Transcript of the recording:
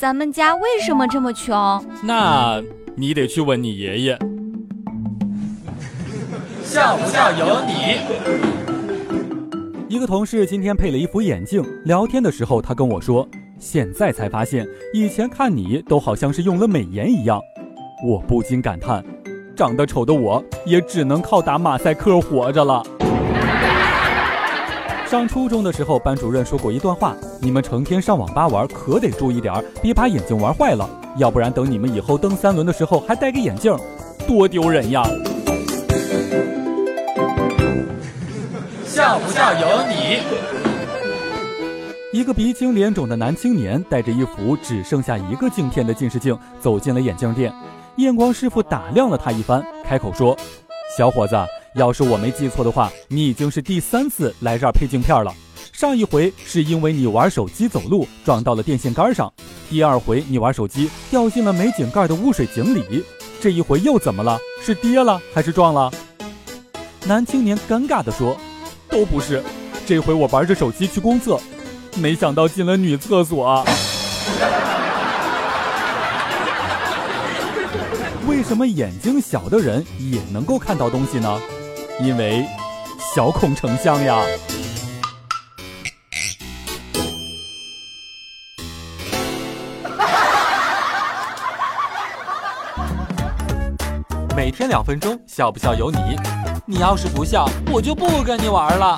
咱们家为什么这么穷？那你得去问你爷爷。笑不笑由你。一个同事今天配了一副眼镜，聊天的时候他跟我说，现在才发现以前看你都好像是用了美颜一样。我不禁感叹，长得丑的我也只能靠打马赛克活着了。上初中的时候，班主任说过一段话：你们成天上网吧玩，可得注意点儿，别把眼镜玩坏了，要不然等你们以后蹬三轮的时候还戴个眼镜，多丢人呀！笑不笑由你。一个鼻青脸肿的男青年带着一副只剩下一个镜片的近视镜走进了眼镜店，验光师傅打量了他一番，开口说：“小伙子。”要是我没记错的话，你已经是第三次来这儿配镜片了。上一回是因为你玩手机走路撞到了电线杆上，第二回你玩手机掉进了没井盖的污水井里，这一回又怎么了？是跌了还是撞了？男青年尴尬地说：“都不是，这回我玩着手机去公厕，没想到进了女厕所。”为什么眼睛小的人也能够看到东西呢？因为小孔成像呀。每天两分钟，笑不笑由你。你要是不笑，我就不跟你玩了。